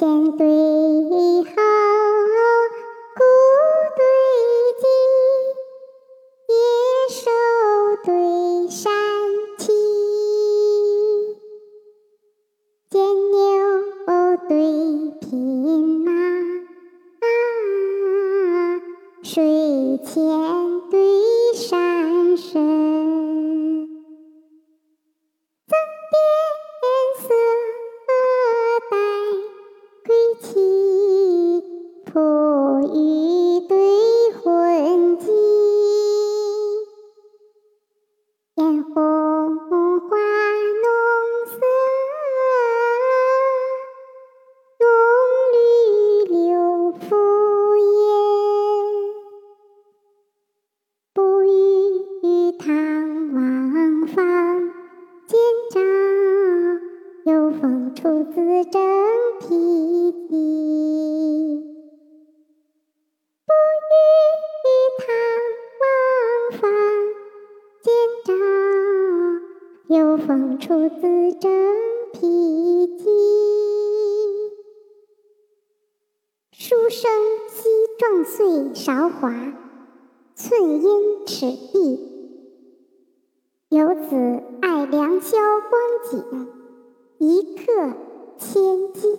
前对后，古对今，野兽对山齐，牵牛对匹马，水前对红花浓色，浓绿柳敷衍，不与唐王坊见照，有风出自正皮有风出自正皮经，书生昔壮岁韶华，寸阴尺地。游子爱良宵光景，一刻千金。